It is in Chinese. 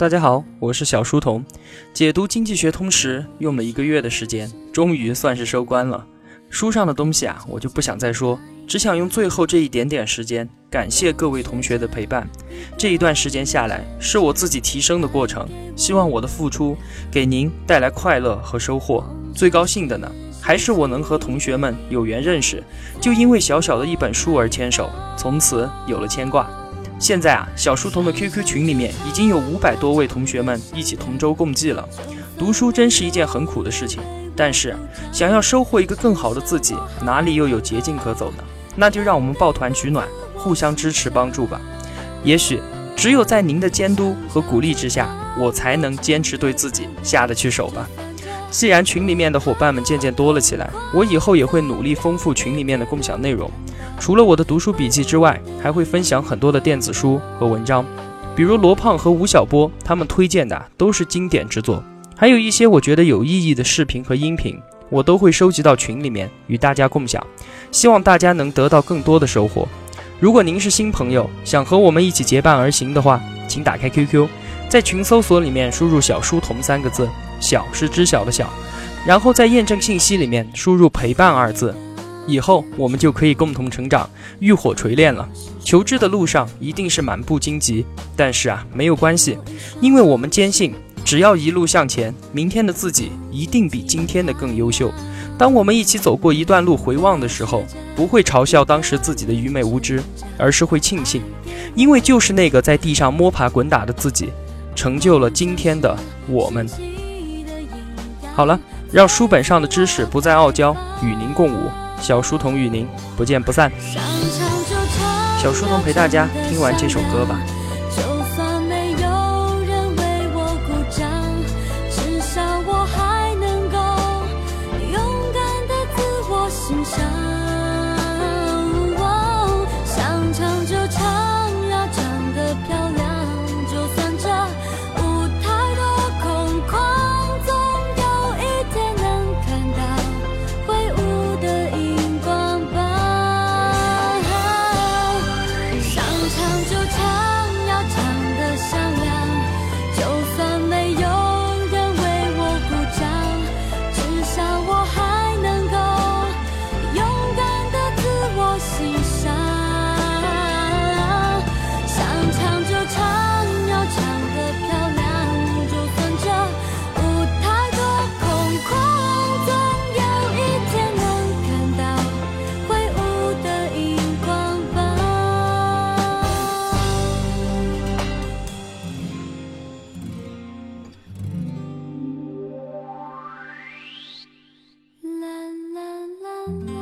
大家好，我是小书童。解读《经济学通识》用了一个月的时间，终于算是收官了。书上的东西啊，我就不想再说，只想用最后这一点点时间，感谢各位同学的陪伴。这一段时间下来，是我自己提升的过程。希望我的付出给您带来快乐和收获。最高兴的呢，还是我能和同学们有缘认识，就因为小小的一本书而牵手，从此有了牵挂。现在啊，小书童的 QQ 群里面已经有五百多位同学们一起同舟共济了。读书真是一件很苦的事情，但是想要收获一个更好的自己，哪里又有捷径可走呢？那就让我们抱团取暖，互相支持帮助吧。也许只有在您的监督和鼓励之下，我才能坚持对自己下得去手吧。既然群里面的伙伴们渐渐多了起来，我以后也会努力丰富群里面的共享内容。除了我的读书笔记之外，还会分享很多的电子书和文章，比如罗胖和吴晓波他们推荐的都是经典之作，还有一些我觉得有意义的视频和音频，我都会收集到群里面与大家共享，希望大家能得到更多的收获。如果您是新朋友，想和我们一起结伴而行的话，请打开 QQ，在群搜索里面输入“小书童”三个字，小是知晓的小，然后在验证信息里面输入“陪伴”二字。以后我们就可以共同成长，浴火锤炼了。求知的路上一定是满布荆棘，但是啊，没有关系，因为我们坚信，只要一路向前，明天的自己一定比今天的更优秀。当我们一起走过一段路，回望的时候，不会嘲笑当时自己的愚昧无知，而是会庆幸，因为就是那个在地上摸爬滚打的自己，成就了今天的我们。好了，让书本上的知识不再傲娇，与您共舞。小书童与您不见不散。小书童陪大家听完这首歌吧。Mm-hmm.